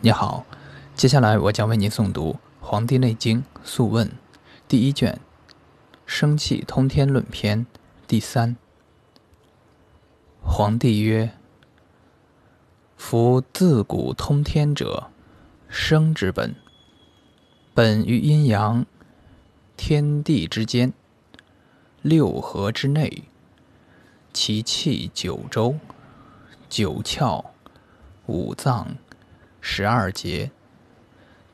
你好，接下来我将为您诵读《黄帝内经·素问》第一卷《生气通天论篇》第三。黄帝曰：“夫自古通天者，生之本。本于阴阳，天地之间，六合之内。其气九州，九窍，五脏。”十二节，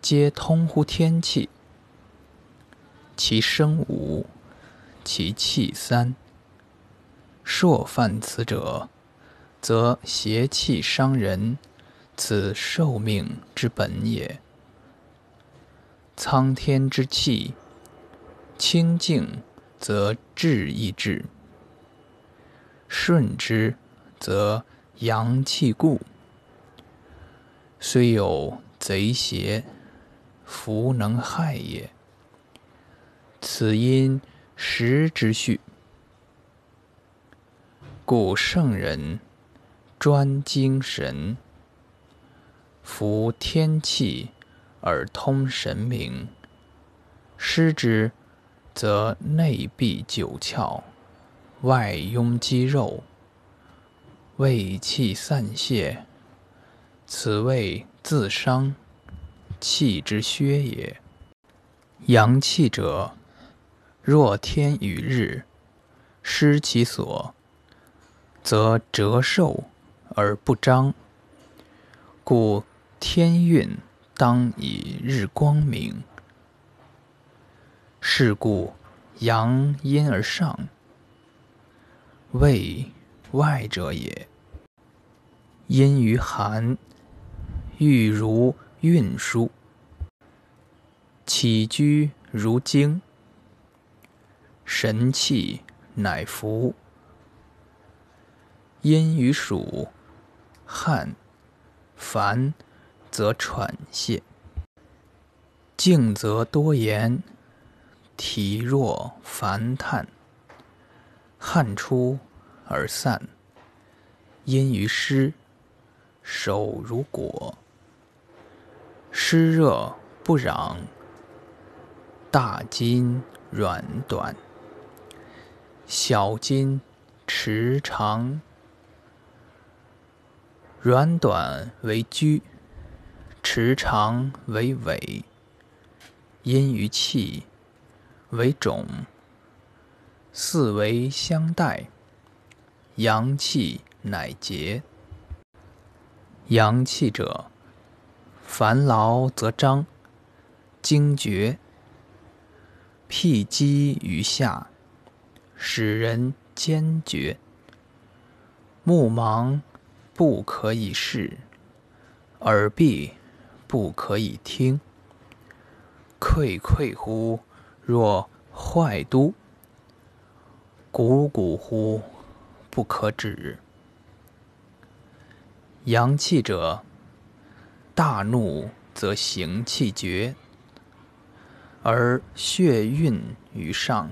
皆通乎天气。其生五，其气三。朔犯此者，则邪气伤人，此受命之本也。苍天之气，清静则志亦志；顺之，则阳气固。虽有贼邪，弗能害也。此因时之序。故圣人专精神，服天气而通神明。失之，则内闭九窍，外壅肌肉，胃气散泄。此谓自伤，气之削也。阳气者，若天与日，失其所，则折寿而不彰。故天运当以日光明。是故阳阴而上，谓外者也。阴于寒。欲如运输，起居如经，神气乃服。阴于暑，汗。烦。则喘泄，静则多言，体弱烦叹，汗出而散。阴于湿，手如裹。湿热不攘，大筋软短，小筋迟长。软短为居，迟长为尾。阴于气，为种。四维相待，阳气乃结。阳气者。烦劳则张，惊厥，辟积于下，使人坚决。目盲不可以视，耳闭不可以听。溃溃乎，若坏都；汩汩乎，不可止。阳气者。大怒则行气绝，而血运于上，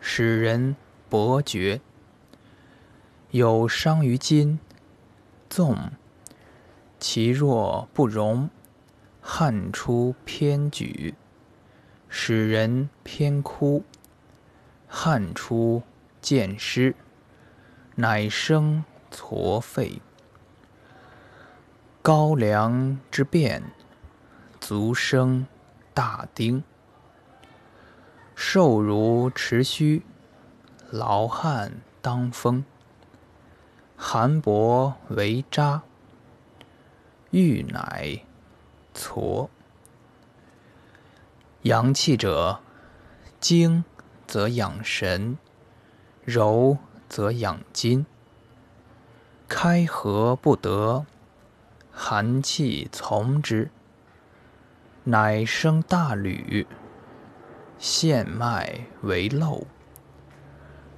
使人勃厥。有伤于筋，纵其若不容，汗出偏举，使人偏枯，汗出见湿，乃生痤肺。高粱之变，足生大丁。瘦如持须，劳汗当风。寒薄为渣，欲乃痤。阳气者，精则养神，柔则养筋。开合不得。寒气从之，乃生大吕，陷脉为漏，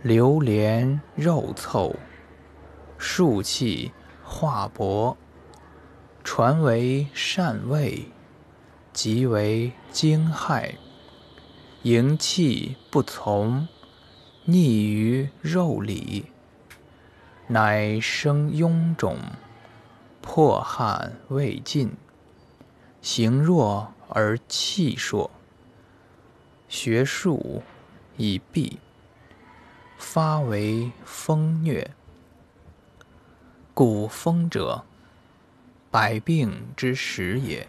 流连肉凑，数气化薄，传为善味，即为惊骇。营气不从，逆于肉里，乃生臃肿。破汗未尽，形弱而气硕，学术以弊，发为风虐。故风者，百病之始也。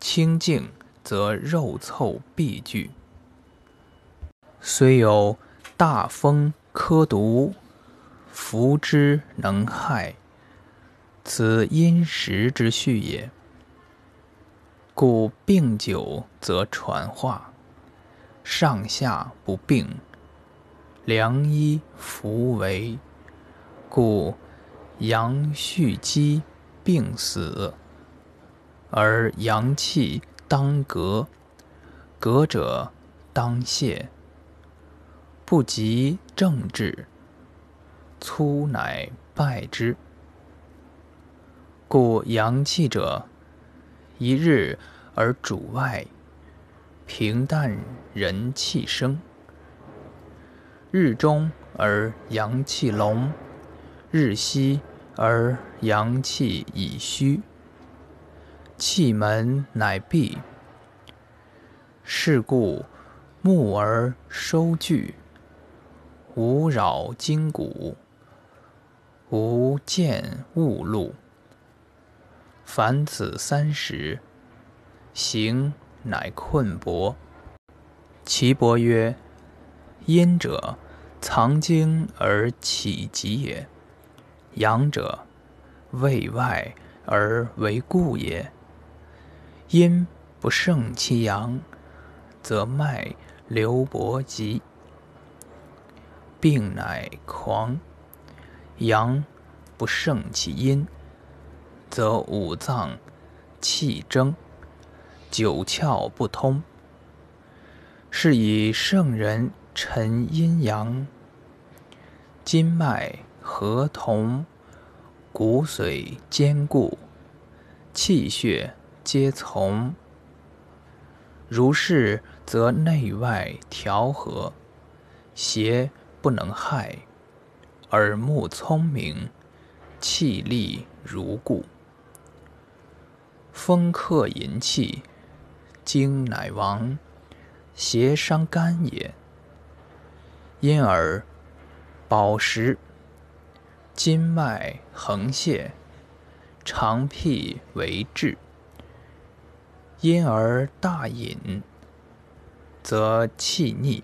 清静则肉凑必聚，虽有大风科毒，服之能害。此因时之序也。故病久则传化，上下不病，良医弗为。故阳蓄积，病死，而阳气当革，革者当泄。不及正治，粗乃败之。故阳气者，一日而主外，平淡人气生；日中而阳气隆，日西而阳气已虚。气门乃闭。是故木而收聚，无扰筋骨，无见物露。凡此三时，行乃困薄。岐伯曰：“阴者，藏精而起极也；阳者，卫外而为固也。阴不胜其阳，则脉流薄急，病乃狂；阳不胜其阴。”则五脏气争，九窍不通。是以圣人陈阴阳，筋脉合同，骨髓坚固，气血皆从。如是，则内外调和，邪不能害，耳目聪明，气力如故。风克淫气，精乃亡，邪伤肝也。因而饱食，筋脉横泄，肠辟为滞。因而大饮，则气逆；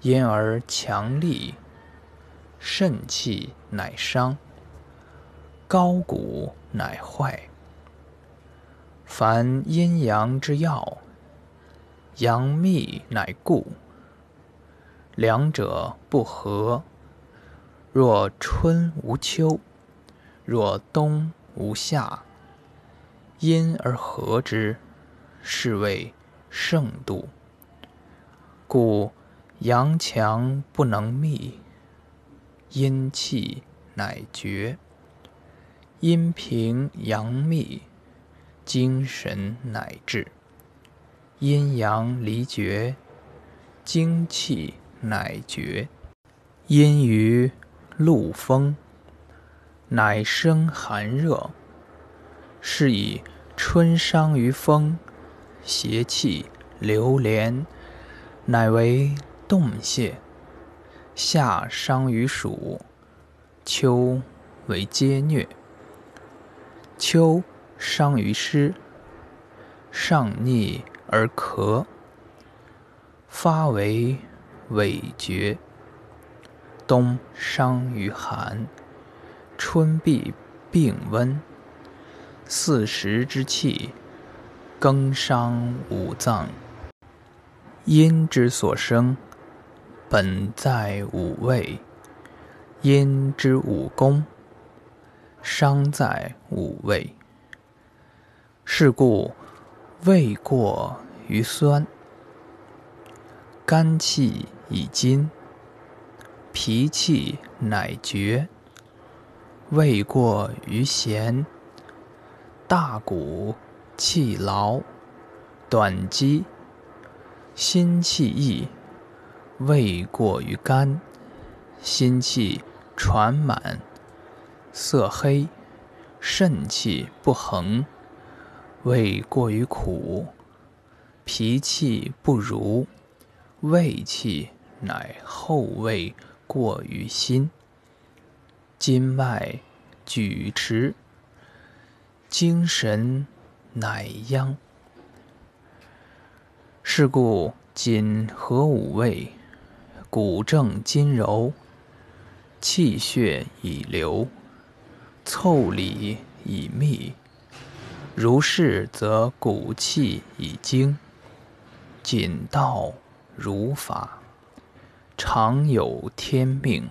因而强力，肾气乃伤，高骨乃坏。凡阴阳之要，阳秘乃固。两者不和，若春无秋，若冬无夏，阴而和之，是谓盛度。故阳强不能密，阴气乃绝；阴平阳密。精神乃至，阴阳离绝，精气乃绝。阴于露风，乃生寒热。是以春伤于风，邪气流连，乃为冻泄；夏伤于暑，秋为皆虐。秋。伤于湿，上逆而咳，发为痿厥；冬伤于寒，春必病温。四时之气，更伤五脏。阴之所生，本在五味；阴之五功，伤在五味。是故，味过于酸，肝气已津，脾气乃绝；味过于咸，大骨气劳，短肌，心气溢；味过于肝，心气传满，色黑，肾气不恒。胃过于苦，脾气不如，胃气乃后胃过于心，筋脉举迟，精神乃央。是故今合五味，骨正筋柔，气血已流，腠理已密。如是，则骨气已精，谨道如法，常有天命。